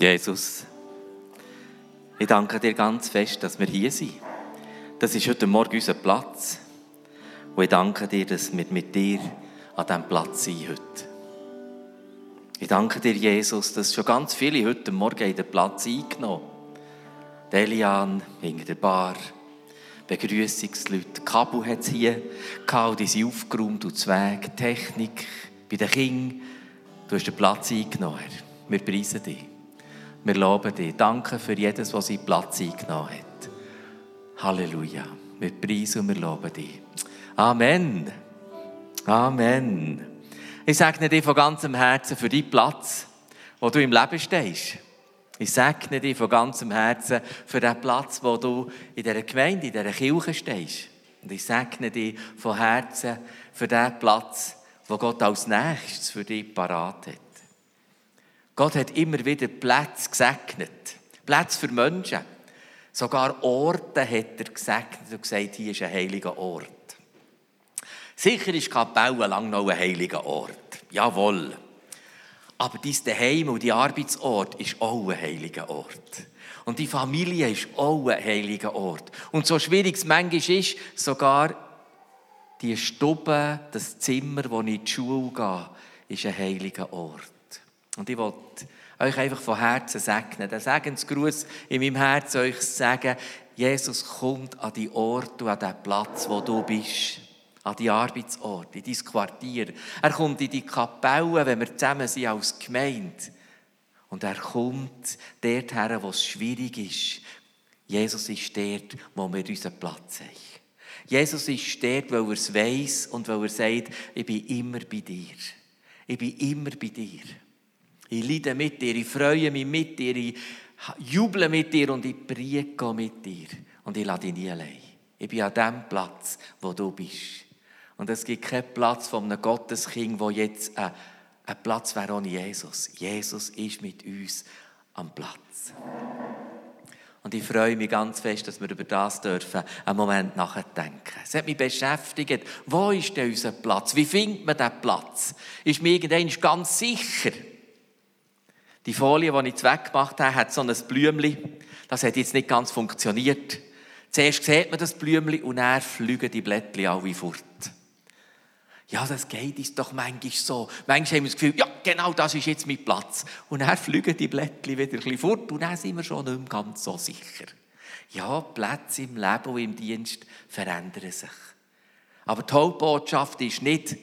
Jesus, ich danke dir ganz fest, dass wir hier sind. Das ist heute Morgen unser Platz. Und ich danke dir, dass wir mit dir an diesem Platz sind heute. Ich danke dir, Jesus, dass schon ganz viele heute Morgen den Platz eingenommen haben. Elian, hinter der Bar, Begrüßungsleute, Kabel hat es hier gehabt, die sind aufgeräumt und Weg, Technik, bei den Kindern. Du hast den Platz eingenommen, Herr. Wir preisen dich. Wir loben dich. Danke für jedes, was seinen Platz eingenommen hat. Halleluja. Wir preisen und wir loben dich. Amen. Amen. Ich segne dich von ganzem Herzen für deinen Platz, wo du im Leben stehst. Ich segne dich von ganzem Herzen für den Platz, wo du in dieser Gemeinde, in dieser Kirche stehst. Und ich segne dich von Herzen für den Platz, wo Gott als nächstes für dich parat hat. Gott hat immer wieder Plätze gesegnet. Plätze für Menschen. Sogar Orte hat er gesegnet und gesagt, hier ist ein heiliger Ort. Sicher ist Kapelle lang noch ein heiliger Ort. Jawohl. Aber dein Daheim und dein Arbeitsort ist auch ein heiliger Ort. Und die Familie ist auch ein heiliger Ort. Und so schwierig es manchmal ist, sogar die Stube, das Zimmer, wo ich in die Schule gehe, ist ein heiliger Ort. Und ich wollte euch einfach von Herzen segnen. Den Segensgruß in meinem Herzen euch sagen, Jesus kommt an die Ort und an den Platz, wo du bist. An die Arbeitsort, in dein Quartier. Er kommt in die Kapelle, wenn wir zusammen sind als Gemeinde. Und er kommt dort her, wo es schwierig ist. Jesus ist dort, wo wir unseren Platz haben. Jesus ist dort, weil er es weiss und weil er sagt, ich bin immer bei dir. Ich bin immer bei dir. Ich leide mit dir, ich freue mich mit dir, ich juble mit dir und ich priege mit dir. Und ich lade dich nie allein. Ich bin an dem Platz, wo du bist. Und es gibt keinen Platz von einem Gotteskind, wo jetzt ein, ein Platz wäre ohne Jesus. Jesus ist mit uns am Platz. Und ich freue mich ganz fest, dass wir über das dürfen einen Moment nachdenken. Es hat mich beschäftigt, wo ist denn unser Platz? Wie findet man diesen Platz? Ist mir irgendwann ganz sicher, die Folie, die ich jetzt weggemacht habe, hat so ein Blümchen. Das hat jetzt nicht ganz funktioniert. Zuerst sieht man das Blümchen und dann fliegen die Blättchen alle fort. Ja, das geht ist doch manchmal so. Manchmal haben wir das Gefühl, ja, genau das ist jetzt mein Platz. Und dann fliegen die Blättchen wieder ein bisschen fort und dann sind wir schon nicht mehr ganz so sicher. Ja, Plätze im Leben und im Dienst verändern sich. Aber die Hauptbotschaft ist nicht,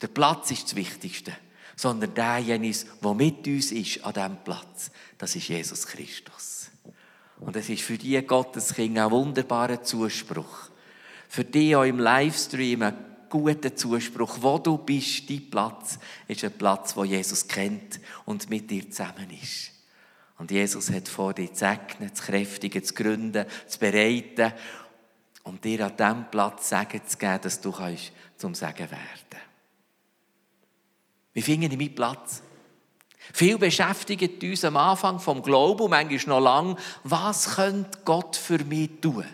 der Platz ist das Wichtigste sondern derjenige, der mit uns ist an diesem Platz. Das ist Jesus Christus. Und es ist für die Gotteskinder ein wunderbarer Zuspruch. Für die auch im Livestream ein guter Zuspruch. Wo du bist, dein Platz ist ein Platz, wo Jesus kennt und mit dir zusammen ist. Und Jesus hat vor dir zu segnen, zu kräftigen, zu gründen, zu bereiten und dir an diesem Platz Sagen zu geben, dass du kannst zum Sagen werden wie finde ich meinen Platz? Viel beschäftigt uns am Anfang vom Glauben, manchmal noch lang, was könnte Gott für mich tun?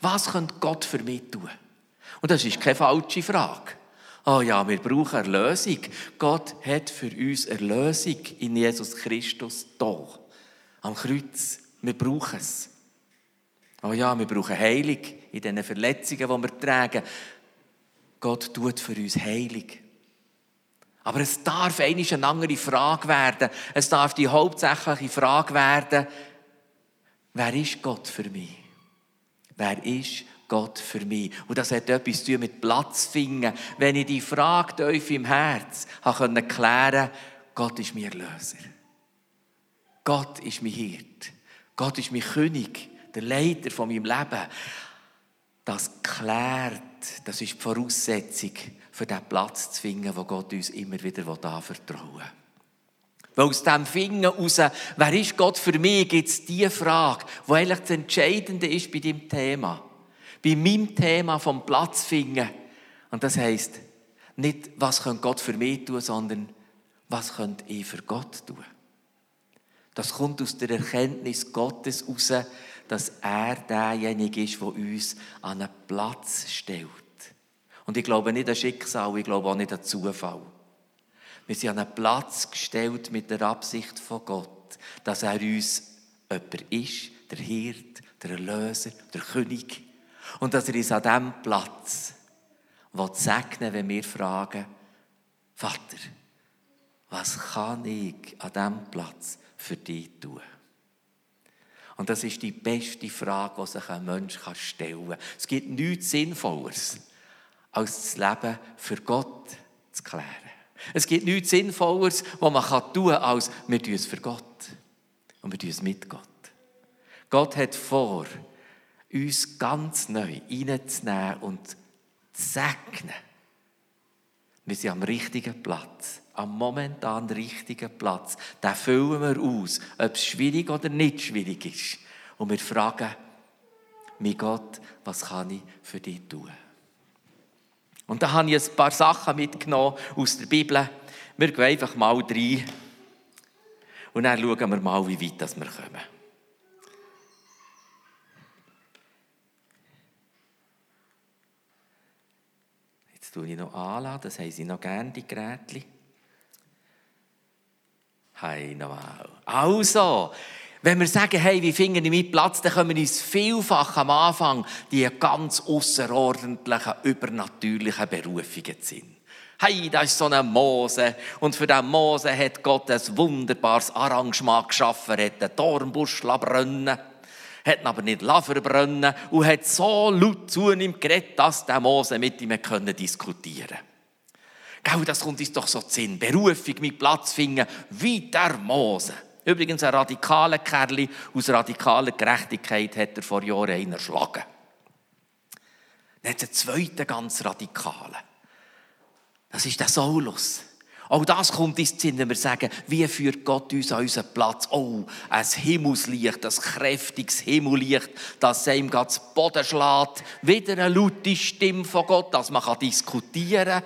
Was könnte Gott für mich tun? Und das ist keine falsche Frage. Oh ja, wir brauchen Erlösung. Gott hat für uns Erlösung in Jesus Christus da. Am Kreuz. Wir brauchen es. Oh ja, wir brauchen Heilung in diesen Verletzungen, die wir tragen. Gott tut für uns Heilung. Aber es darf eigentlich eine andere Frage werden. Es darf die hauptsächliche Frage werden, wer ist Gott für mich? Wer ist Gott für mich? Und das hat etwas zu tun mit Platz finden. Wenn ich die Frage tief im Herz habe klären Gott ist mir Löser. Gott ist mein Hirt. Gott ist mein König, der Leiter von meinem Leben. Das klärt, das ist die Voraussetzung für den Platz zu finden, wo Gott uns immer wieder anvertrauen will. Weil aus dem Finden heraus, wer ist Gott für mich, gibt es die Frage, die eigentlich das Entscheidende ist bei dem Thema. Bei meinem Thema vom Platz finden. Und das heisst, nicht, was könnte Gott für mich tun, sondern was könnte ich für Gott tun. Das kommt aus der Erkenntnis Gottes heraus, dass er derjenige ist, der uns an einen Platz stellt. Und ich glaube nicht an Schicksal, ich glaube auch nicht an Zufall. Wir sind an einen Platz gestellt mit der Absicht von Gott, dass er uns jemand ist, der Hirt, der Erlöser, der König. Und dass er uns an diesem Platz segnen wenn wir fragen, Vater, was kann ich an diesem Platz für dich tun? Und das ist die beste Frage, die sich ein Mensch stellen kann. Es gibt nichts Sinnvolleres, als das Leben für Gott zu klären. Es gibt nichts Sinnvolleres, was man tun kann, als wir tun es für Gott. Und wir tun es mit Gott. Gott hat vor, uns ganz neu reinzunehmen und zu segnen. Wir sind am richtigen Platz am momentan richtigen Platz. Den füllen wir aus, ob es schwierig oder nicht schwierig ist. Und wir fragen, mein Gott, was kann ich für dich tun? Und da habe ich ein paar Sachen mitgenommen aus der Bibel. Wir gehen einfach mal rein und dann schauen wir mal, wie weit wir kommen. Jetzt tue ich noch anladen, das haben sie noch gerne, die Geräte. Hey, nochmal. Also, wenn wir sagen, hey, wie finden wir mit Platz, dann können wir uns vielfach am Anfang die ganz außerordentlichen, übernatürlichen Berufungen ziehen. Hey, da ist so ein Mose. Und für diesen Mose hat Gott ein wunderbares Arrangement geschaffen. Er hat den Dornbusch brennen hat ihn aber nicht verbrennen und hat so laut zu ihm geredet, dass der Mose mit ihm diskutieren konnte. Gell, das kommt uns doch so zu Sinn. Berufung mit Platz finden, wie der Mose. Übrigens, ein radikaler Kerl aus radikaler Gerechtigkeit hat er vor Jahren einen erschlagen. Dann hat es einen zweiten ganz radikalen. Das ist der Saulus. Auch das kommt ins Sinn, wenn wir sagen, wie führt Gott uns an unseren Platz? Oh, ein Himmelslicht, ein kräftiges Himmellicht, das ihm ganz Boden schlägt. Wieder eine laute Stimme von Gott, dass man diskutieren kann.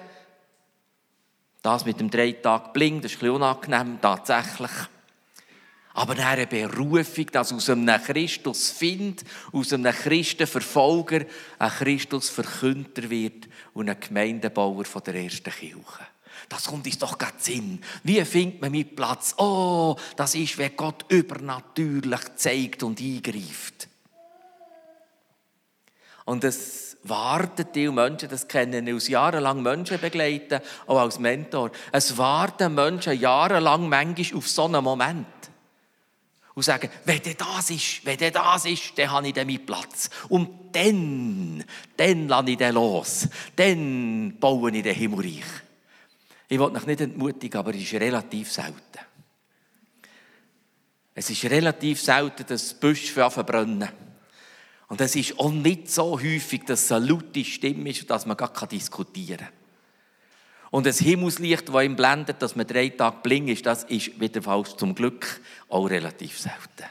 Das mit dem drei Tag Bling, das ist ein unangenehm, tatsächlich. Aber eine Berufung, dass aus einem Christus findet, aus einem Christenverfolger ein Christusverkünder wird und ein Gemeindebauer von der ersten Kirche. Das kommt uns doch gerade Sinn. Wie findet man mit Platz? Oh, das ist, wenn Gott übernatürlich zeigt und eingreift. Und es warten die Menschen, das kennen ich aus jahrelang Menschen begleiten, auch als Mentor. Es warten Menschen jahrelang manchmal auf so einen Moment. Und sagen, wenn das ist, wenn das ist, dann habe ich dann meinen Platz. Und dann, dann lasse ich den los. Dann baue ich den Himmelreich. Ich will mich nicht entmutigen, aber es ist relativ selten. Es ist relativ selten, dass Büsche verbrennen. Und es ist auch nicht so häufig, dass es eine laute Stimme ist, dass man gar diskutieren kann. Und das Himmelslicht, das ihm blendet, dass man drei Tage bling ist, das ist wieder falsch zum Glück auch relativ selten.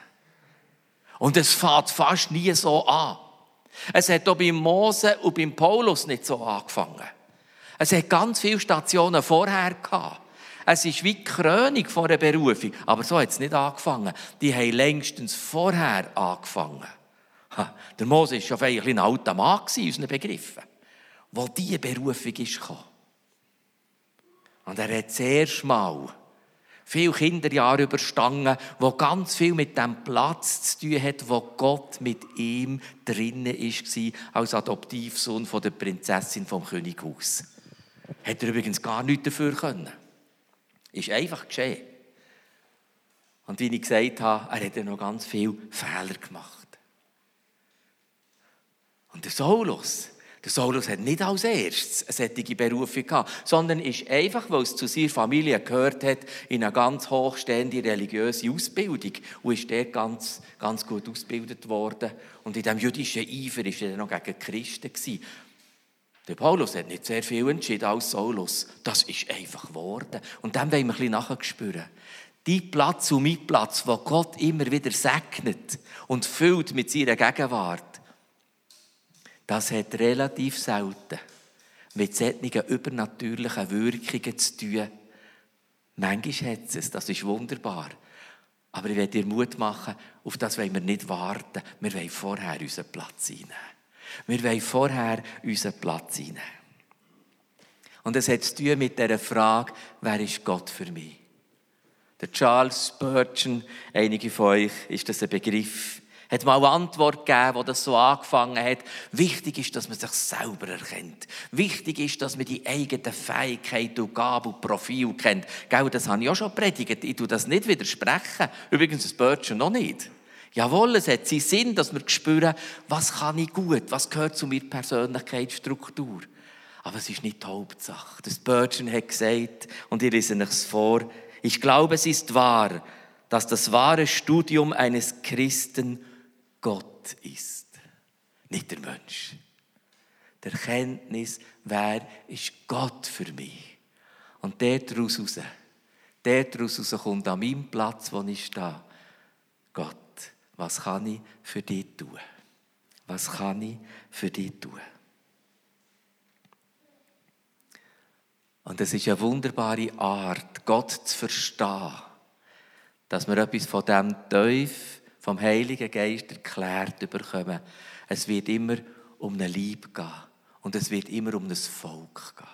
Und es fährt fast nie so an. Es hat auch beim Mose und beim Paulus nicht so angefangen. Es hat ganz viele Stationen vorher gehabt. Es ist wie die Krönung vor der Berufung. Aber so hat es nicht angefangen. Die haben längstens vorher angefangen. Der Mose war schon ein alter Mann in unseren Begriffen, wo diese Berufung ist gekommen. Und er hat zuerst mal viele Kinderjahre überstanden, wo ganz viel mit dem Platz zu tun hat, wo Gott mit ihm drinnen war, als Adoptivsohn von der Prinzessin vom Könighaus. Hat er übrigens gar nichts dafür können. Ist einfach geschehen. Und wie ich gesagt habe, er hat ja noch ganz viele Fehler gemacht. Und der Saulus, der Saulus hat nicht als erstes eine solche Berufung gehabt, sondern ist einfach, weil es zu seiner Familie gehört hat, in eine ganz hochstehende religiöse Ausbildung und ist dort ganz, ganz gut ausgebildet worden. Und in diesem jüdischen Eifer war er noch gegen Christen. Der Paulus hat nicht sehr viel entschieden als Saulus. Das ist einfach geworden. Und dann wollen wir ein bisschen nachspüren. Die Platz und mein Platz, wo Gott immer wieder segnet und füllt mit seiner Gegenwart, das hat relativ selten mit solchen übernatürlichen Wirkungen zu tun. Manchmal hat es, das ist wunderbar. Aber ich werde dir Mut machen, auf das wollen wir nicht warten. Wir wollen vorher unseren Platz einnehmen. Wir wollen vorher unseren Platz einnehmen. Und es hat zu tun mit der Frage, wer ist Gott für mich? Der Charles Spurgeon, einige von euch, ist das ein Begriff, hat mal eine Antwort gegeben, wo das so angefangen hat. Wichtig ist, dass man sich selber erkennt. Wichtig ist, dass man die eigenen Fähigkeiten und Gaben und Profil kennt. Gell, das habe ich auch schon predigt. Ich tue das nicht widersprechen. Übrigens, das Spurgeon noch nicht. Jawohl, es hat seinen Sinn, dass wir spüren, was kann ich gut, was gehört zu meiner Persönlichkeitsstruktur. Aber es ist nicht die Hauptsache. Das Spurgeon hat gesagt, und ich lese es vor, ich glaube, es ist wahr, dass das wahre Studium eines Christen Gott ist, nicht der Mensch. Der Erkenntnis, wer ist Gott für mich? Und dort raus, dort raus kommt an meinem Platz, wo ich stehe, Gott, was kann ich für dich tun? Was kann ich für dich tun? Und es ist eine wunderbare Art, Gott zu verstehen, dass wir etwas von dem Teufel, vom Heiligen Geist erklärt bekommen. Es wird immer um eine Liebe gehen und es wird immer um ein Volk gehen.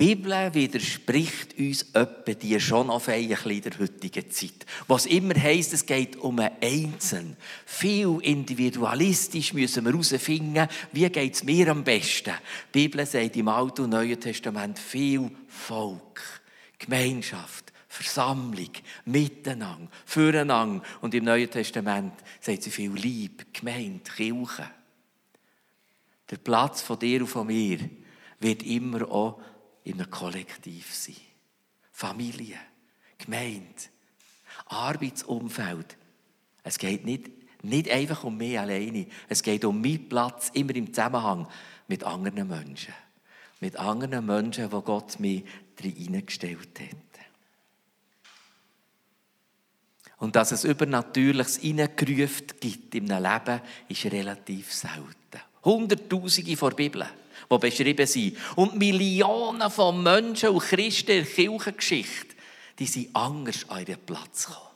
Die Bibel widerspricht uns etwa die schon auf der heutigen Zeit. Was immer heisst, es geht um einen Einzelnen. Viel individualistisch müssen wir herausfinden, wie geht es mir am besten. Die Bibel sagt im Alten und Neuen Testament viel Volk, Gemeinschaft, Versammlung, Miteinander, Füreinander. Und im Neuen Testament sagt sie viel Liebe, Gemeinde, Kirche. Der Platz von dir und von mir wird immer auch in einem Kollektiv sein. Familie, Gemeinde, Arbeitsumfeld. Es geht nicht, nicht einfach um mich alleine. Es geht um meinen Platz immer im Zusammenhang mit anderen Menschen. Mit anderen Menschen, wo Gott mich hineingestellt hat. Und dass es Übernatürliches hineingerufen gibt in einem Leben, ist relativ selten. Hunderttausende vor der Bibel die beschrieben sind. Und Millionen von Menschen und Christen in der Kirchengeschichte, die sind anders an ihren Platz gekommen.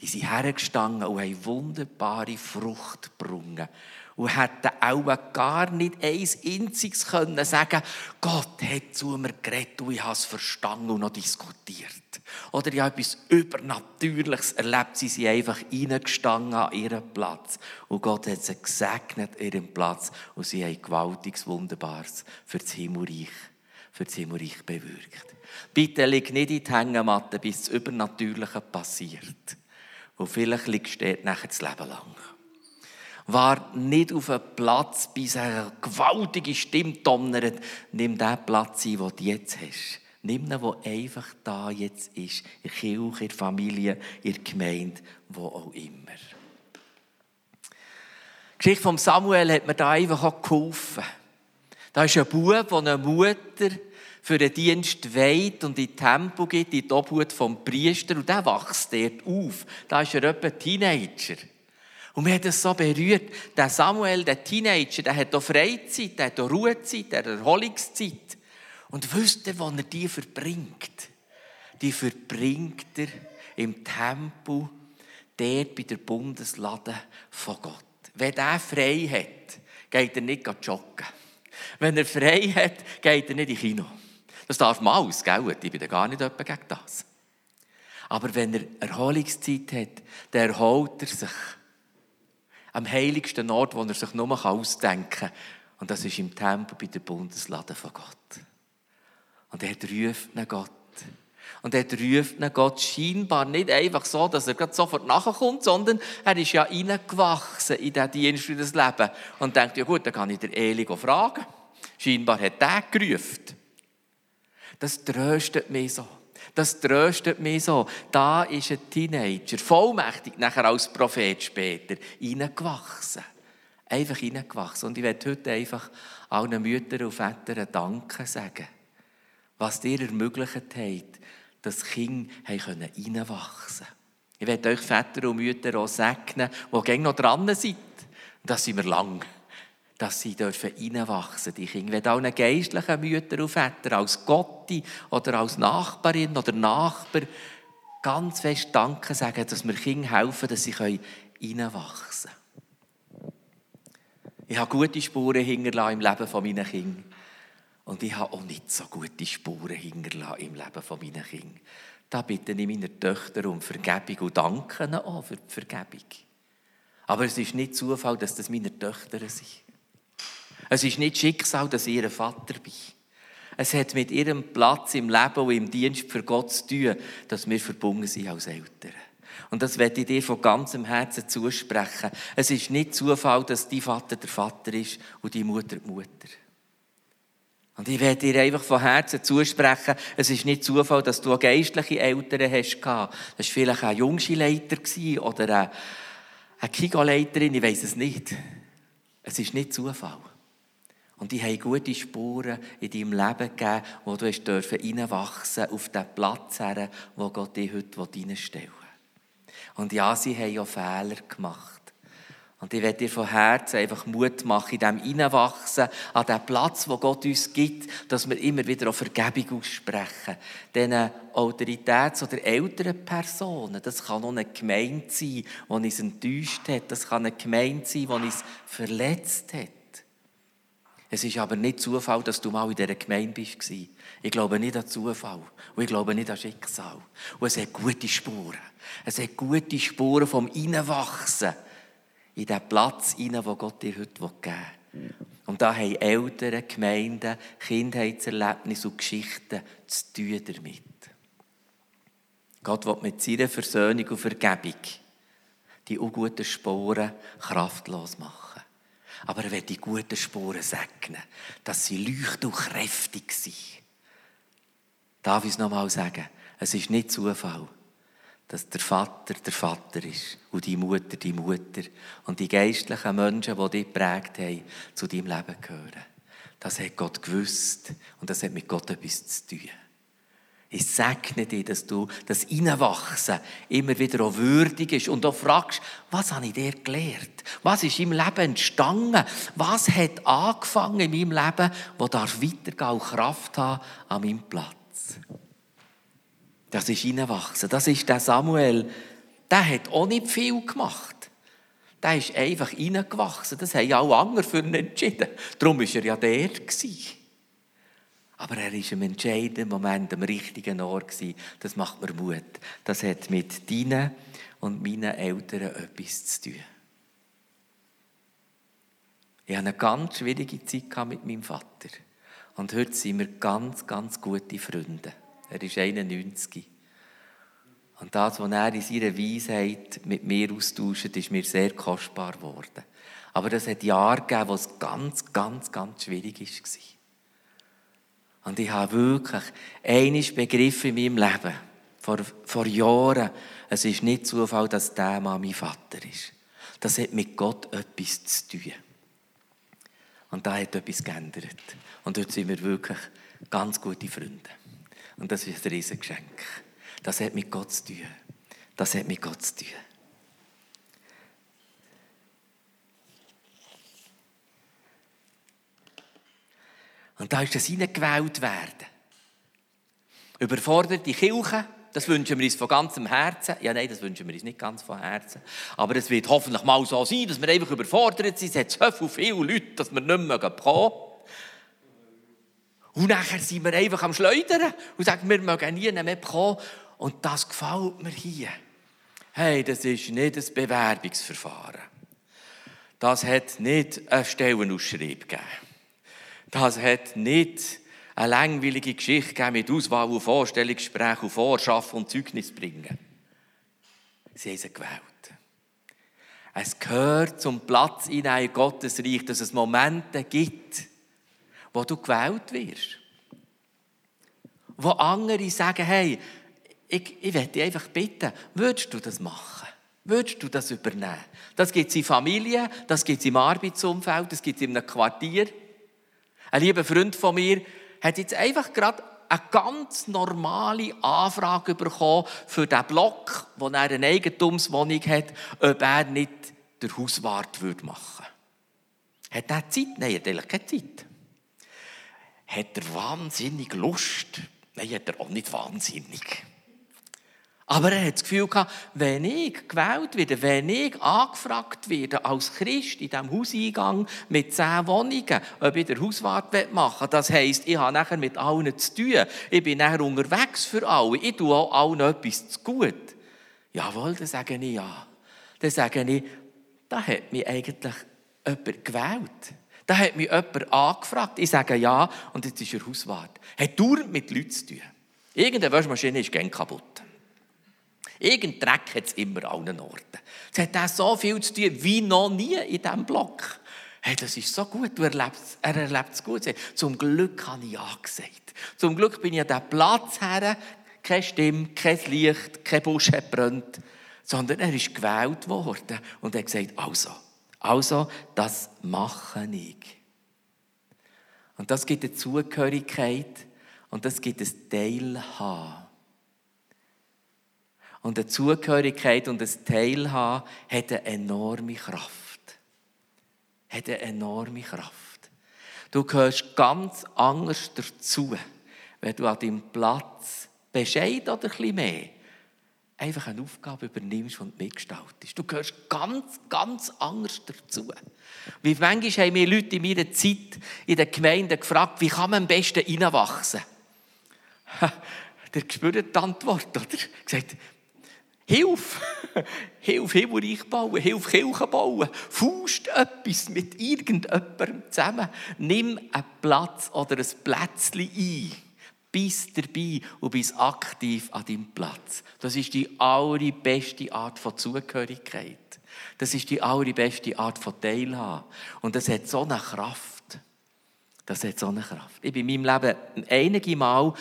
Die sind hergestanden und haben wunderbare Frucht gebrungen. Und hätten auch gar nicht ein einziges können sagen Gott hat zu mir geredet und ich habe es verstanden und noch diskutiert. Oder ich habe etwas Übernatürliches erlebt. Sie sind einfach reingestanden an ihren Platz. Und Gott hat sie gesegnet, ihren Platz. Und sie haben gewaltiges, Wunderbares für das Himmelreich, für das Himmelreich bewirkt. Bitte leg nicht in die Hängematte, bis das Übernatürliche passiert. Und vielleicht liegst du dort nachher das Leben lang. War nicht auf einem Platz, bis eine gewaltige Stimme donnert. Nimm den Platz ein, den du jetzt hast. Nimm ihn, der einfach da jetzt ist. In der Kirche, in der Familie, in der Gemeinde, wo auch immer. Die Geschichte von Samuel hat mir da einfach auch geholfen. Da ist ein Bub, der eine Mutter für den Dienst weiht und in die Tempo geht, in die Obhut vom Priester. Und der wächst dort auf. Da ist er etwa Teenager. Und mir hat es so berührt. Der Samuel, der Teenager, der hat auch Freizeit, der hat auch Ruhezeit, der Erholungszeit. Und wisst ihr, wo er die verbringt? Die verbringt er im Tempel, dort bei der Bundeslade von Gott. Wenn er frei hat, geht er nicht joggen. Wenn er frei hat, geht er nicht ins Kino. Das darf man alles, gell? Ich bin gar nicht jemand gegen das. Aber wenn er Erholungszeit hat, dann erholt er sich am heiligsten Ort, wo er sich nur ausdenken kann. Und das ist im Tempel bei der Bundeslade von Gott. Und er ruft ihn Gott. Und er ruft ihn Gott scheinbar nicht einfach so, dass er sofort nachkommt, sondern er ist ja reingewachsen in diesen Dienst für das Leben. Und denkt, ja gut, dann kann ich der Eli fragen. Scheinbar hat er gerufen. Das tröstet mich so. Das tröstet mich so. Da ist ein Teenager, vollmächtig, nachher als Prophet später, reingewachsen. Einfach reingewachsen. Und ich werde heute einfach allen Müttern und Vätern Danke sagen was dir ermöglicht hat, dass Kinder reinwachsen können. Ich werde euch Väter und Mütter auch segnen, die noch dran sind. Das sind wir lang. Dass sie dürfen reinwachsen, die Kinder. Ich werde allen geistlichen Müttern und Vätern als Gotti oder als Nachbarin oder Nachbar ganz fest Danke sagen, dass wir Kindern helfen, dass sie reinwachsen können. Ich habe gute Spuren hinterlassen im Leben meiner Kinder. Und ich habe auch nicht so gute Spuren hinterlassen im Leben von meinen Kindern. Da bitte ich meine Töchter um Vergebung und danke ihnen auch für die Vergebung. Aber es ist nicht Zufall, dass das meine Töchter sind. Es ist nicht Schicksal, dass ich ihr Vater bin. Es hat mit ihrem Platz im Leben und im Dienst für Gott zu tun, dass wir verbunden sind als Eltern. Und das werde ich dir von ganzem Herzen zusprechen. Es ist nicht Zufall, dass die Vater der Vater ist und die Mutter die Mutter. Und ich werde dir einfach von Herzen zusprechen, es ist nicht Zufall, dass du geistliche Eltern hast. Das war vielleicht ein Jungschileiter oder eine Kigoleiterin, ich weiß es nicht. Es ist nicht Zufall. Und die haben gute Spuren in deinem Leben gegeben, wo du hast reinwachsen auf den Platz her, wo Gott dich heute reinstellen will. Und ja, sie haben ja Fehler gemacht. Und ich werde dir von Herzen einfach Mut machen, in dem Hineinwachsen, an dem Platz, wo Gott uns gibt, dass wir immer wieder auf Vergebung aussprechen. Diesen Autoritäts- oder älteren Personen, das kann auch eine Gemeinde sein, die uns enttäuscht hat. Das kann eine Gemeinde sein, die uns verletzt hat. Es ist aber nicht Zufall, dass du mal in dieser Gemeinde bist. Ich glaube nicht an Zufall. Und ich glaube nicht an Schicksal. Und es hat gute Spuren. Es hat gute Spuren vom Innenwachsen in den Platz hinein, wo Gott dir heute geben will. Und da haben Eltern, Gemeinden, Kindheitserlebnisse und Geschichten zu tun damit. Gott will mit seiner Versöhnung und Vergebung die unguten Spuren kraftlos machen. Aber er wird die guten Spuren segnen, dass sie leuchten und kräftig sind. Darf ich es nochmal sagen? Es ist nicht Zufall, dass der Vater der Vater ist und die Mutter die Mutter und die geistlichen Menschen, die dich geprägt haben, zu deinem Leben gehören. Das hat Gott gewusst und das hat mit Gott etwas zu tun. Ich segne dich, dass du das Innenwachsen immer wieder auch würdig ist und auch fragst, was habe ich dir gelernt? Was ist im Leben entstanden? Was hat angefangen in meinem Leben, wo darf weitergehen und Kraft haben an meinem Platz? Das ist Innenwachsen. Das ist der Samuel. Der hat auch nicht viel gemacht. Der ist einfach reingewachsen. Das haben auch andere für ihn entschieden. Darum war er ja der. Gewesen. Aber er war im entscheidenden Moment am richtigen Ort. Das macht mir Mut. Das hat mit deinen und meinen Eltern etwas zu tun. Ich hatte eine ganz schwierige Zeit mit meinem Vater. Und heute sind wir ganz, ganz gute Freunde. Er ist 91. Und das, was er in seiner Weisheit mit mir austauscht, ist mir sehr kostbar geworden. Aber das hat Jahre gegeben, wo es ganz, ganz, ganz schwierig war. Und ich habe wirklich einiges begriffen in meinem Leben, vor, vor Jahren, es ist nicht Zufall, dass der Mann mein Vater ist. Das hat mit Gott etwas zu tun. Und da hat etwas geändert. Und dort sind wir wirklich ganz gute Freunde. Und das ist ein Riesengeschenk. Das hat mit Gott zu tun. Das hat mit Gott zu tun. Und da ist das hineingewählt werden. Überforderte Kirche, das wünschen wir uns von ganzem Herzen. Ja, nein, das wünschen wir uns nicht ganz von Herzen. Aber es wird hoffentlich mal so sein, dass wir einfach überfordert sind. Es hat so viele Leute, dass wir nicht mehr kommen Und nachher sind wir einfach am Schleudern und sagen, wir mögen nie mehr kommen. Und das gefällt mir hier. Hey, das ist nicht ein Bewerbungsverfahren. Das hat nicht eine Stellenausschreibung gegeben. Das hat nicht eine langweilige Geschichte mit Auswahl und Vorstellungsgespräch und Vorschaffen und Zeugnis bringen. Sie haben sie gewählt. Es gehört zum Platz in ein Gottesreich, dass es Momente gibt, wo du gewählt wirst. Wo andere sagen, hey, ich, ich werde dich einfach bitten, würdest du das machen? Würdest du das übernehmen? Das gibt es in Familien, das gibt es im Arbeitsumfeld, das gibt es in einem Quartier. Ein lieber Freund von mir hat jetzt einfach gerade eine ganz normale Anfrage bekommen für den Block, wo er eine Eigentumswohnung hat, ob er nicht der Hauswart machen würde. Hat er Zeit? Nein, er hat eigentlich keine Zeit. Hat er wahnsinnig Lust? Nein, hat er auch nicht wahnsinnig. Aber er hat das Gefühl gehabt, wenn ich gewählt werde, wenn ich angefragt werde als Christ in diesem Hauseingang mit zehn Wohnungen, ob ich den Hauswart machen will, das heisst, ich habe nachher mit allen zu tun. Ich bin nachher unterwegs für alle. Ich tue auch allen etwas zu gut. Jawohl, dann sage ich ja. Dann sage ich, da hat mich eigentlich jemand gewählt. Da hat mich jemand angefragt. Ich sage ja und jetzt ist er Hauswart. Hat dauernd mit Leuten zu tun. Irgendeine Waschmaschine ist gern kaputt. Irgendein Dreck hat es immer an allen Orten. Es hat auch so viel zu tun wie noch nie in diesem Block. Hey, das ist so gut, du erlebst, er erlebt es gut. Zum Glück habe ich Ja gesagt. Zum Glück bin ich an diesem Platz her, keine Stimme, kein Licht, kein Busch hat brennt, sondern er ist gewählt worden und hat gesagt, also, also, das mache ich. Und das gibt eine Zugehörigkeit und das gibt ein Teilhaben. Und eine Zugehörigkeit und ein Teilhaben hat eine enorme Kraft. Hat eine enorme Kraft. Du gehörst ganz anders dazu, wenn du an deinem Platz Bescheid oder bisschen mehr einfach eine Aufgabe übernimmst und mitgestaltest. Du gehörst ganz, ganz anders dazu. Wie manchmal haben mir Leute in meiner Zeit in den Gemeinden gefragt, wie kann man am besten reinwachsen? Der spürt die Antwort, oder? Gesagt, Hilf! Hilf Himmelreich bauen, hilf Kirchen bauen. Faust etwas mit irgendjemandem zusammen. Nimm einen Platz oder ein Plätzchen ein. Bist dabei und bist aktiv an deinem Platz. Das ist die allerbeste Art von Zugehörigkeit. Das ist die allerbeste Art von Teilhabe. Und das hat so eine Kraft. Das hat so eine Kraft. Ich bin in meinem Leben einige Mal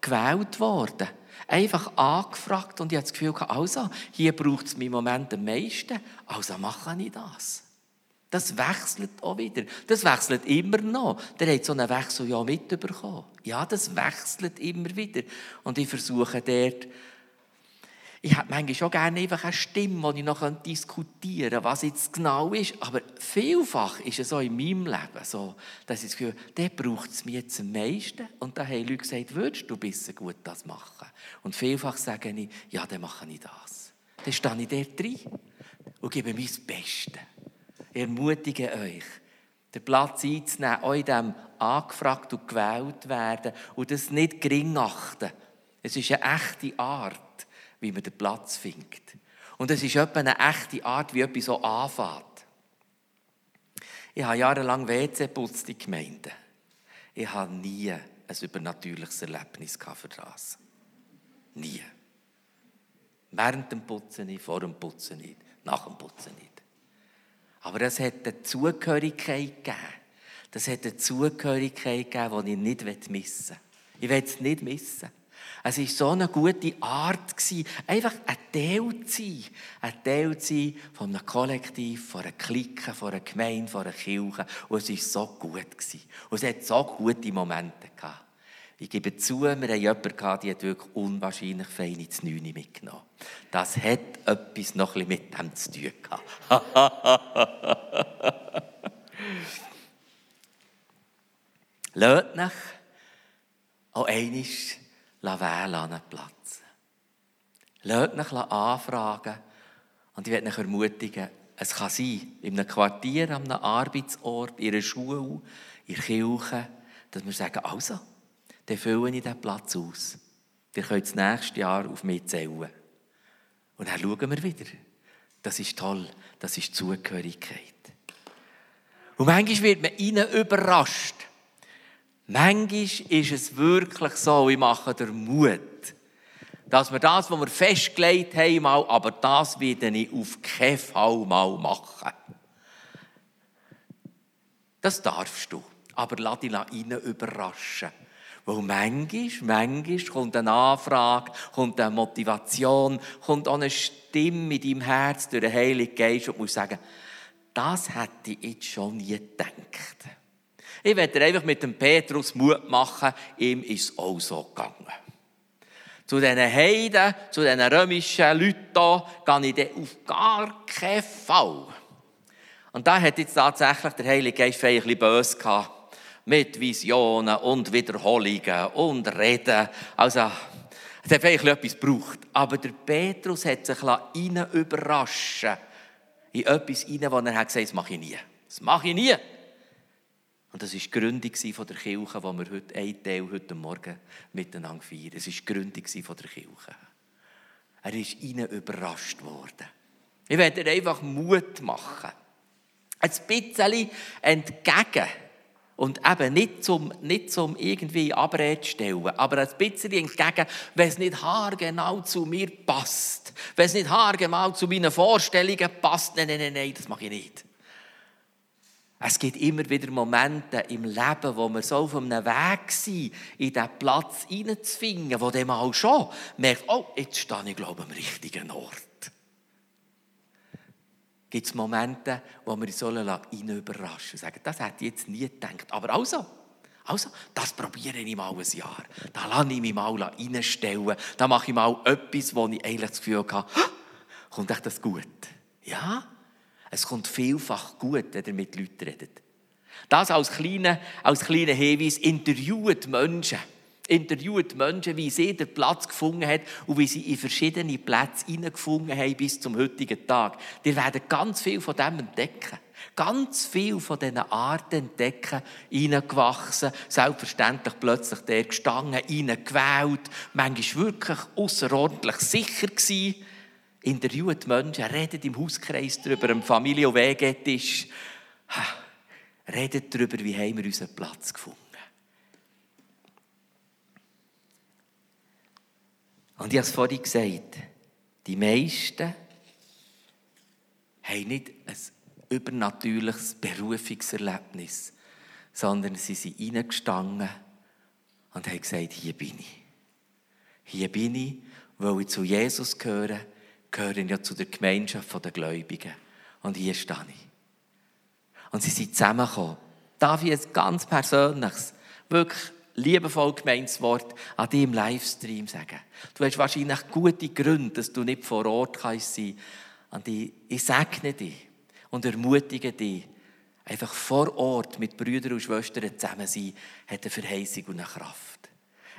gewählt worden einfach angefragt und ich habe das Gefühl, also, hier braucht es im Moment am meisten, also mache ich das. Das wechselt auch wieder. Das wechselt immer noch. Der hat so einen Wechsel ja mitbekommen. Ja, das wechselt immer wieder. Und ich versuche dort, ich hätte manchmal schon gerne einfach eine Stimme, die ich noch diskutieren könnte, was jetzt genau ist. Aber vielfach ist es so in meinem Leben so, dass ich das Gefühl der braucht es mir jetzt am meisten. Und da haben Leute gesagt, würdest du besser gut das machen? Und vielfach sage ich, ja, dann mache ich das. Dann stehe ich dort drin und gebe mein Bestes. Ermutige euch, den Platz einzunehmen, auch in dem angefragt und gewählt werden und das nicht gering achten. Es ist eine echte Art wie man den Platz findet. Und es ist etwa eine echte Art, wie etwas so anfängt. Ich habe jahrelang WC putzt in Gemeinden. Ich habe nie ein übernatürliches Erlebnis für das. Nie. Während dem Putzen nicht, vor dem Putzen nicht, nach dem Putzen nicht. Aber es hat eine Zugehörigkeit gegeben. Das hat eine Zugehörigkeit gegeben, die ich nicht missen will. Ich will es nicht missen. Es war so eine gute Art, einfach ein Teil zu sein. Ein Teil zu sein von einem Kollektiv, von einer Clique, von einer Gemeinde, von einer Kirche. Und es war so gut. Und es hat so gute Momente gehabt. Ich gebe zu, wir hatten jemanden, gehabt, die hat wirklich unwahrscheinlich feine Znüni mitgenommen. Das hat etwas noch ein mit dem zu tun gehabt. Lasst nach auch einmal wählen an einen Platz. Lasst euch anfragen und ich werde euch ermutigen, es kann sein, in einem Quartier, an einem Arbeitsort, in einer Schule, in der Kirche, dass wir sagen, also, dann fülle ich diesen Platz aus. Ihr könnt das nächste Jahr auf mich zählen. Und dann schauen wir wieder. Das ist toll, das ist Zugehörigkeit. Und manchmal wird man ihnen überrascht. Manchmal ist es wirklich so, ich mache den Mut, dass wir das, was wir festgelegt haben, mal, aber das werde ich auf keinen Fall mal machen. Das darfst du, aber lass dich rein überraschen. Weil manchmal, manchmal kommt eine Anfrage, kommt eine Motivation, kommt auch eine Stimme in deinem Herz durch den Heiligen Geist und muss sagen, das hätte ich jetzt schon nie gedacht. Ich werde einfach mit dem Petrus Mut machen, ihm ist es auch so gegangen. Zu diesen Heiden, zu diesen römischen Leuten hier, gehe ich auf gar keinen Fall. Und da hat jetzt tatsächlich der Heilige Geist ein bisschen böse gehabt. Mit Visionen und Wiederholungen und Reden. Also, Es hat vielleicht etwas gebraucht. Aber der Petrus hat sich rein überraschen in etwas rein, wo er hat gesagt das mache ich nie. Das mache ich nie. Und das war die Gründung der Kirche, die wir heute, einen Teil heute Morgen miteinander feiern. Es war die Gründung der Kirche. Er ist ihnen überrascht worden. Ich werde dir einfach Mut machen. Ein bisschen entgegen. Und eben nicht zum, nicht zum irgendwie Abrede stellen, aber ein bisschen entgegen, wenn es nicht haargenau zu mir passt. Wenn es nicht haargenau zu meinen Vorstellungen passt. Nein, nein, nein, nein, das mache ich nicht. Es gibt immer wieder Momente im Leben, wo wir so auf einem Weg sind, in diesen Platz hineinzufinden, wo dann mal schon merkt, oh, jetzt stehe ich, glaube ich, am richtigen Ort. Gibt es Momente, wo wir uns sollen überraschen und sagen, das hätte ich jetzt nie gedacht. Aber also, also, das probiere ich mal ein Jahr. Da lasse ich mich mal reinstellen. Da mache ich mal etwas, wo ich eigentlich das Gefühl habe, kommt echt das gut? Ja, es kommt vielfach gut, wenn ihr mit Leuten redet. Das als kleiner als kleine Hinweis, interviewt Menschen. Interviewt Menschen, wie sie den Platz gefunden haben und wie sie in verschiedene Plätze hineingefunden haben bis zum heutigen Tag. Ihr werdet ganz viel von dem entdecken. Ganz viel von diesen Arten entdecken, hineingewachsen, selbstverständlich plötzlich der gestanden, hineingewählt, manchmal wirklich außerordentlich sicher gewesen interviewt Menschen, redet im Hauskreis darüber, am Familie- und Wegetisch. Redet darüber, wie haben wir unseren Platz gefunden. Und ich habe es vorhin gesagt, die meisten haben nicht ein übernatürliches Berufungserlebnis, sondern sie sind reingestanden und haben gesagt, hier bin ich. Hier bin ich, weil ich zu Jesus gehöre, gehören ja zu der Gemeinschaft der Gläubigen. Und hier stehe ich. Und sie sind zusammengekommen. Darf ich ein ganz persönliches, wirklich liebevoll gemeintes Wort an deinem Livestream sagen? Du hast wahrscheinlich gute Gründe, dass du nicht vor Ort kannst sein kannst. ich, ich segne dich und ermutige dich, einfach vor Ort mit Brüdern und Schwestern zusammen sein, hat eine Verheißung und eine Kraft.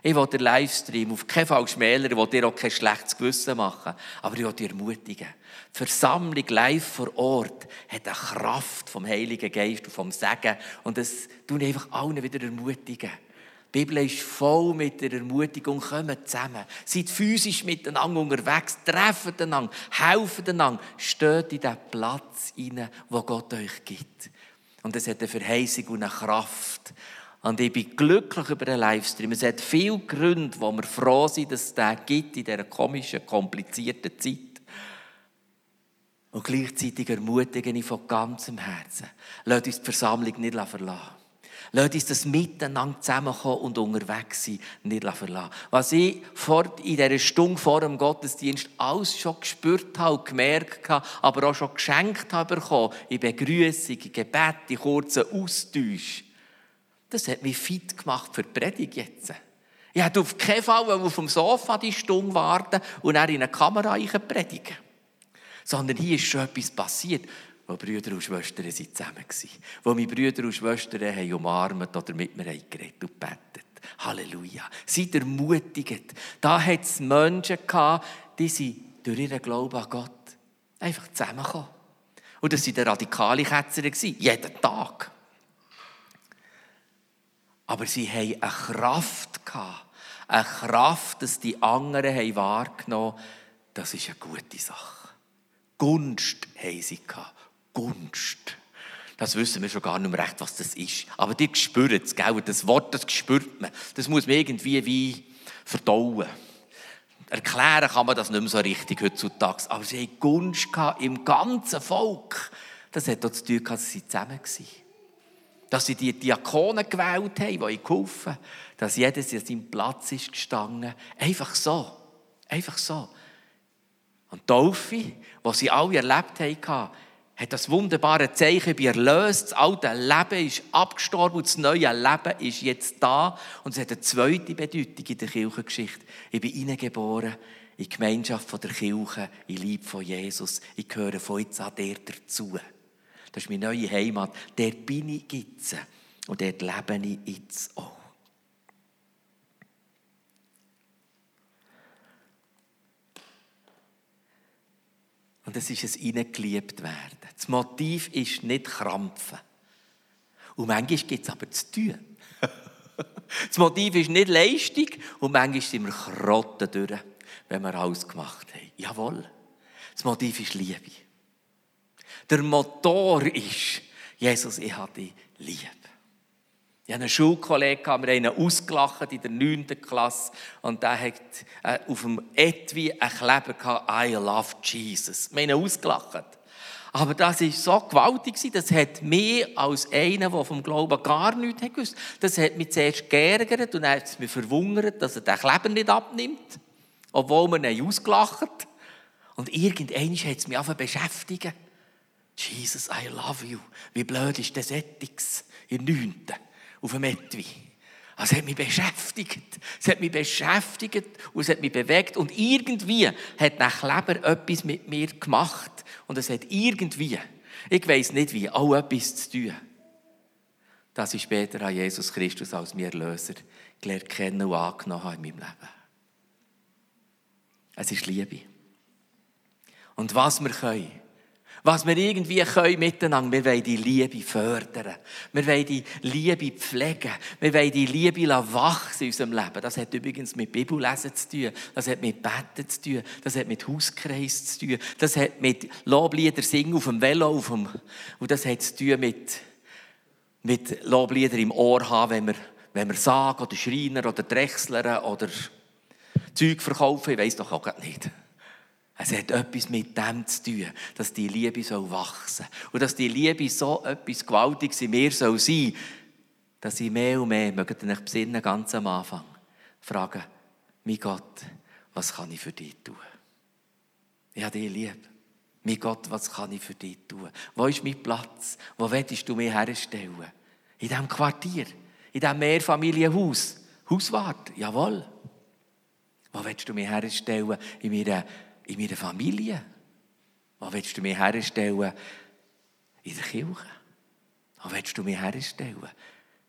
Ich will den Livestream auf keinen Fall schmälern, ich will dir auch kein schlechtes Gewissen machen, aber ich will dich ermutigen. Die Versammlung live vor Ort hat eine Kraft vom Heiligen Geist und vom Segen und das tun einfach allen wieder ermutigen. Die Bibel ist voll mit der Ermutigung, kommt zusammen. Seid physisch miteinander unterwegs, treffen einander, helfen einander, steht in den Platz hinein, wo Gott euch gibt. Und es hat eine Verheißung und eine Kraft. Und ich bin glücklich über den Livestream. Es hat viele Gründe, wo wir froh sind, dass es den gibt in dieser komischen, komplizierten Zeit. Und gleichzeitig ermutige ich von ganzem Herzen. Lasst uns die Versammlung nicht verlassen. Lasst uns das Miteinander zusammenkommen und unterwegs sein, nicht verlassen. Was ich vor, in dieser Stunde vor dem Gottesdienst alles schon gespürt habe, gemerkt habe, aber auch schon geschenkt habe bekommen, in Begrüßung, in Gebet, in kurzen Austausch, das hat mich fit gemacht für die Predigt jetzt. Ich hätte auf keinen Fall auf dem Sofa die Stunde warten und dann in eine Kamera predigen. Sondern hier ist schon etwas passiert, wo Brüder und Schwestern zusammen waren. Wo meine Brüder und Schwestern haben umarmt oder mit mir geredet und betet. Halleluja. Seid ermutigt. Da hat es Menschen gehabt, die sind durch ihren Glauben an Gott einfach zusammengekommen. Und das waren radikale Ketzer, jeden Tag. Aber sie hatten eine Kraft. Eine Kraft, dass die anderen haben wahrgenommen haben, das ist eine gute Sache. Gunst haben sie. Gunst. Das wissen wir schon gar nicht mehr recht, was das ist. Aber die spüren es, gell? Das Wort, das spürt man. Das muss man irgendwie wie verdauen. Erklären kann man das nicht mehr so richtig heutzutage. Aber sie hatten Gunst im ganzen Volk. Das hat auch zu tun dass sie zusammen waren dass sie die Diakonen gewählt haben, die geholfen dass jedes an seinem Platz ist gestanden. Einfach so. Einfach so. Und die Taufe, die sie alle erlebt haben, hat das wunderbare Zeichen, bei erlöst, das alte Leben ist abgestorben und das neue Leben ist jetzt da. Und es hat eine zweite Bedeutung in der Kirchengeschichte. Ich bin hineingeboren in die Gemeinschaft der Kirche, in Liebe von Jesus. Ich gehöre von jetzt an dir dazu. Das ist meine neue Heimat. Dort bin ich jetzt. Und dort lebe ich jetzt auch. Und es ist ein geliebt werden. Das Motiv ist nicht krampfen. Und manchmal gibt es aber zu tun. das Motiv ist nicht Leistung und manchmal sind wir Krotten durch, wenn wir alles gemacht haben. Jawohl. Das Motiv ist Liebe. Der Motor ist, Jesus, ich habe dich lieb. Ich habe einen Schulkollegen, wir haben ihn ausgelacht in der 9. Klasse und der hat äh, auf dem Etui einen Kleber gehabt, I love Jesus. Wir haben ihn ausgelacht. Aber das war so gewaltig, das hat mich als einer, der vom Glauben gar nichts gewusst das hat mich zuerst geärgert und dann hat es mich verwundert, dass er den Kleber nicht abnimmt, obwohl wir ihn ausgelacht. Und irgendwann hat es mich einfach beschäftigt. Jesus, I love you. Wie blöd ist das Ethics in 9 auf dem Etui. Also, es hat mich beschäftigt. Es hat mich beschäftigt und es hat mich bewegt. Und irgendwie hat der Kleber etwas mit mir gemacht. Und es hat irgendwie, ich weiß nicht wie, auch etwas zu tun. Dass ich später an Jesus Christus als mir Erlöser gelernt kennen und angenommen habe in meinem Leben. Es ist Liebe. Und was wir können, was wir irgendwie können miteinander, wir wollen die Liebe fördern. Wir wollen die Liebe pflegen. Wir wollen die Liebe wachsen in unserem Leben. Das hat übrigens mit Bibellesen zu tun. Das hat mit Betten zu tun. Das hat mit Hauskreis zu tun. Das hat mit Loblieder singen auf dem Velo. Auf dem, und das hat zu tun mit, mit Loblieder im Ohr haben, wenn wir, wenn wir sagen, oder Schreiner, oder Drechsler, oder Zeug verkaufen. Ich weiß doch auch nicht. Es hat etwas mit dem zu tun, dass die Liebe soll wachsen und dass die Liebe so etwas Gewaltiges in mir soll sein, dass ich mehr und mehr, mögt ihr besinnen, ganz am Anfang, fragen, mein Gott, was kann ich für dich tun? Ich habe dich lieb. Mein Gott, was kann ich für dich tun? Wo ist mein Platz? Wo willst du mich herstellen? In diesem Quartier, in diesem Mehrfamilienhaus. Hauswart, jawohl. Wo willst du mich herstellen? In meiner in meiner Familie? Was willst du mir herstellen in der Kirche? Was willst du mir herstellen?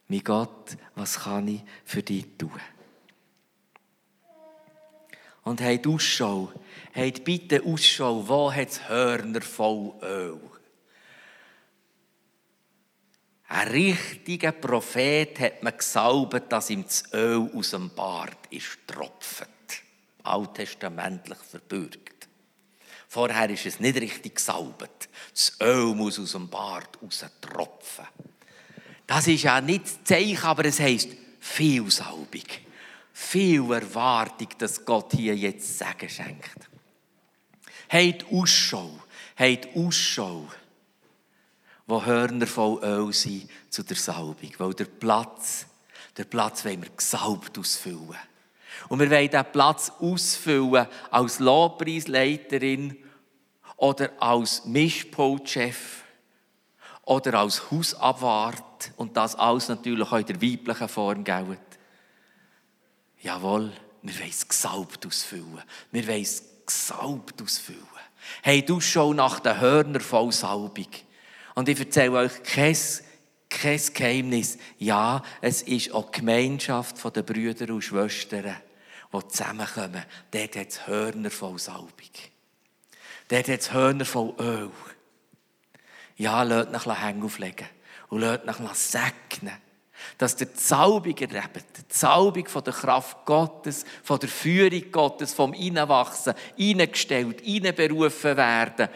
Mein Gott, was kann ich für dich tun? Und habt Ausschau, habt bitte Ausschau, wo hat es Hörner voll Öl? Ein richtiger Prophet hat man gesalbt, dass ihm das Öl aus dem Bart ist tropft. Alttestamentlich verbürgt. Vorher ist es nicht richtig gesalbt. Das Öl muss aus dem Bart tropfen. Das ist ja nicht das Zeichen, aber es heisst viel Salbung. Viel Erwartung, dass Gott hier jetzt Segen schenkt. Habt Ausschau, habt Ausschau, wo Hörner voll Öl sind zu der Salbung. Weil der Platz, der Platz wollen wir gesalbt ausfüllen. Und wir wollen diesen Platz ausfüllen als Lobpreisleiterin oder als Mischpultchef oder als Hausabwart und das alles natürlich auch in der weiblichen Form gilt. Jawohl, wir wollen es gesalbt ausfüllen. Wir wollen es gesalbt ausfüllen. Hey, du schau nach den Hörner voll Salbung. Und ich erzähle euch kein, kein Geheimnis. Ja, es ist auch Gemeinschaft der Brüder und Schwestern die zusammenkommen, dort hat es Hörner voll Salbung. Dort hat es Hörner voll Öl. Ja, lasst nach Hängen auflegen und lasst nach segnen. Dass der Salbung erlebt, die Salbung von der Kraft Gottes, von der Führung Gottes, vom Einwachsen, eingestellt, einberufen werden,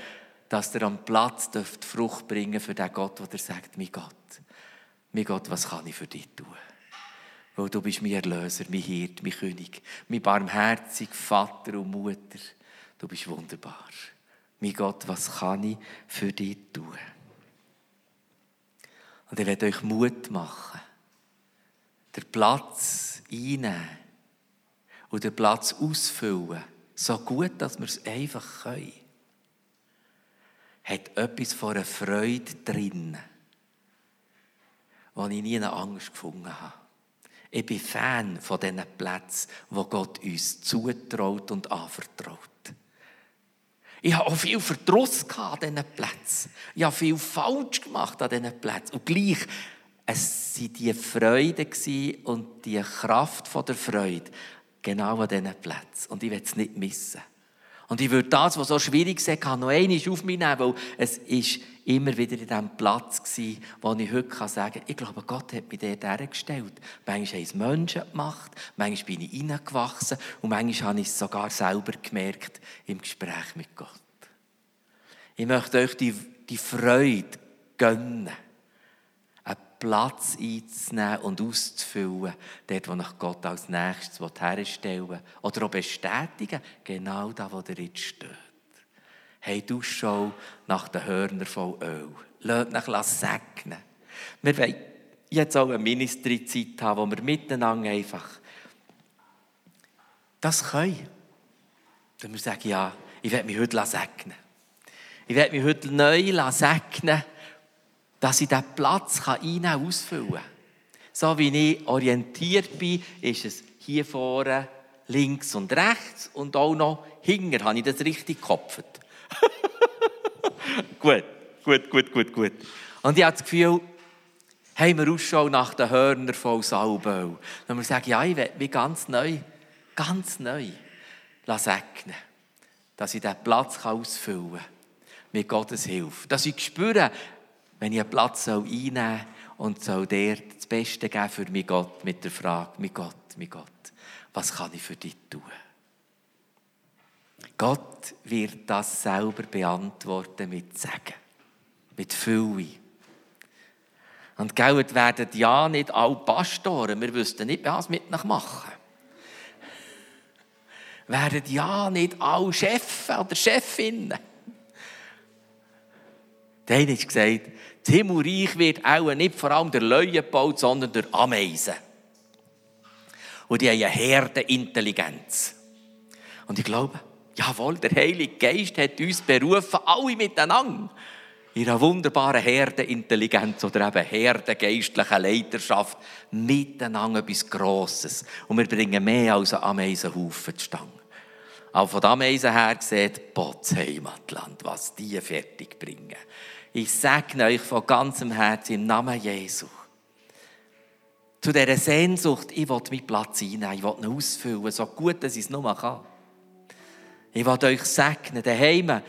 dass der am Platz dürft Frucht bringen für den Gott, der sagt, mein Gott, mein Gott, was kann ich für dich tun? Weil du bist mein Erlöser, mein Hirt, mein König, mein barmherzig Vater und Mutter. Du bist wunderbar. Mein Gott, was kann ich für dich tun? Und ich werde euch Mut machen, den Platz einnehmen und den Platz ausfüllen, so gut, dass wir es einfach können. Hat etwas von einer Freude drin, die ich nie eine Angst gefunden habe. Ich bin Fan von diesen Plätzen, wo Gott uns zutraut und anvertraut. Ich habe auch viel Verdruss an diesen Plätzen. Ich habe viel falsch gemacht an diesen Plätzen. Und gleich, es waren die Freude und die Kraft der Freude genau an diesen Plätzen. Und ich will es nicht missen. Und ich würde das, was so schwierig ist, noch einmal auf mich nehmen, weil es ist immer wieder in diesem Platz gewesen, wo ich heute sagen kann, ich glaube, Gott hat mich dort hergestellt. Manchmal haben es Menschen gemacht, manchmal bin ich hineingewachsen und manchmal habe ich es sogar selber gemerkt im Gespräch mit Gott. Ich möchte euch die, die Freude gönnen, einen Platz einzunehmen und auszufüllen, dort, wo nach Gott als nächstes herstellen will. Oder auch bestätigen, genau da, wo der jetzt steht. Hey, du schau nach den Hörnern voll Öl. Lasst dich segnen. Wir wollen jetzt auch eine Ministry-Zeit haben, wo wir miteinander einfach das können. Wenn wir sagen, ja, ich werde mich heute segnen. Ich werde mich heute neu segnen, dass ich diesen Platz ein- ausfüllen kann. So wie ich orientiert bin, ist es hier vorne links und rechts und auch noch hinten. Habe ich das richtig gekopft? gut, gut, gut, gut, gut. Und ich habe das Gefühl, haben wir Ausschau nach den Hörnern voll Salböl. Wenn wir sagen, ja, ich will ganz neu, ganz neu segnen, dass ich diesen Platz ausfüllen kann mit Gottes Hilfe. Dass ich spüre, wenn ich einen Platz einnehmen soll und soll dir das Beste geben für mich Gott mit der Frage, mein Gott, mein Gott, was kann ich für dich tun? Gott wird das selber beantworten mit Segen, mit Fülle. Und Geld werden ja nicht alle Pastoren, wir wüssten nicht, was mit nach machen. Werden ja nicht alle Chefs oder Chefinnen. Der eine hat gesagt, das Himmelreich wird auch nicht vor allem der Löwen gebaut, sondern der Ameisen. Und die haben eine Herdenintelligenz. Und ich glaube, Jawohl, der Heilige Geist hat uns berufen, alle miteinander, in einer wunderbaren Herdenintelligenz oder eben herdengeistlichen Leiterschaft, miteinander etwas Grosses. Und wir bringen mehr als einen Ameisenhaufen zustande. Auch von der Ameisen her sieht Bots Heimatland, was die fertig bringen. Ich segne euch von ganzem Herzen im Namen Jesu. Zu dieser Sehnsucht, ich will meinen Platz einnehmen, ich will ihn ausfüllen, so gut, dass ich es nur kann. Ich will euch segnen, daheim,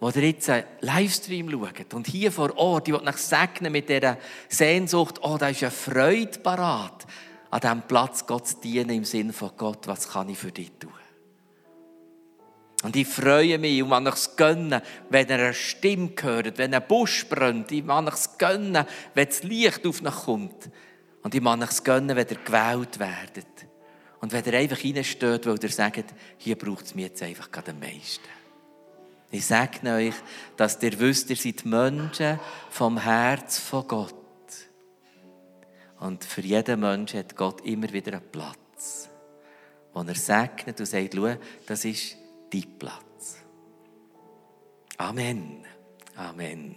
wo ihr jetzt einen Livestream schaut und hier vor Ort, ich will euch segnen mit dieser Sehnsucht, oh, da ist eine Freude parat, an diesem Platz Gott zu dienen im Sinne von Gott, was kann ich für dich tun? Und ich freue mich und man es gönnen, wenn er eine Stimme hört, wenn ein Busch brennt. Ich man es gönnen, wenn das Licht auf mich kommt. Und ich man es gönnen, wenn ihr gewählt werdet. Und wenn ihr einfach reinsteht, weil ihr sagt, hier braucht es mir jetzt einfach gerade am meisten. Ich sage euch, dass ihr wisst, ihr seid Menschen vom Herz von Gott. Und für jeden Menschen hat Gott immer wieder einen Platz, wo er segnet und sagt, schau, das ist dein Platz. Amen. Amen.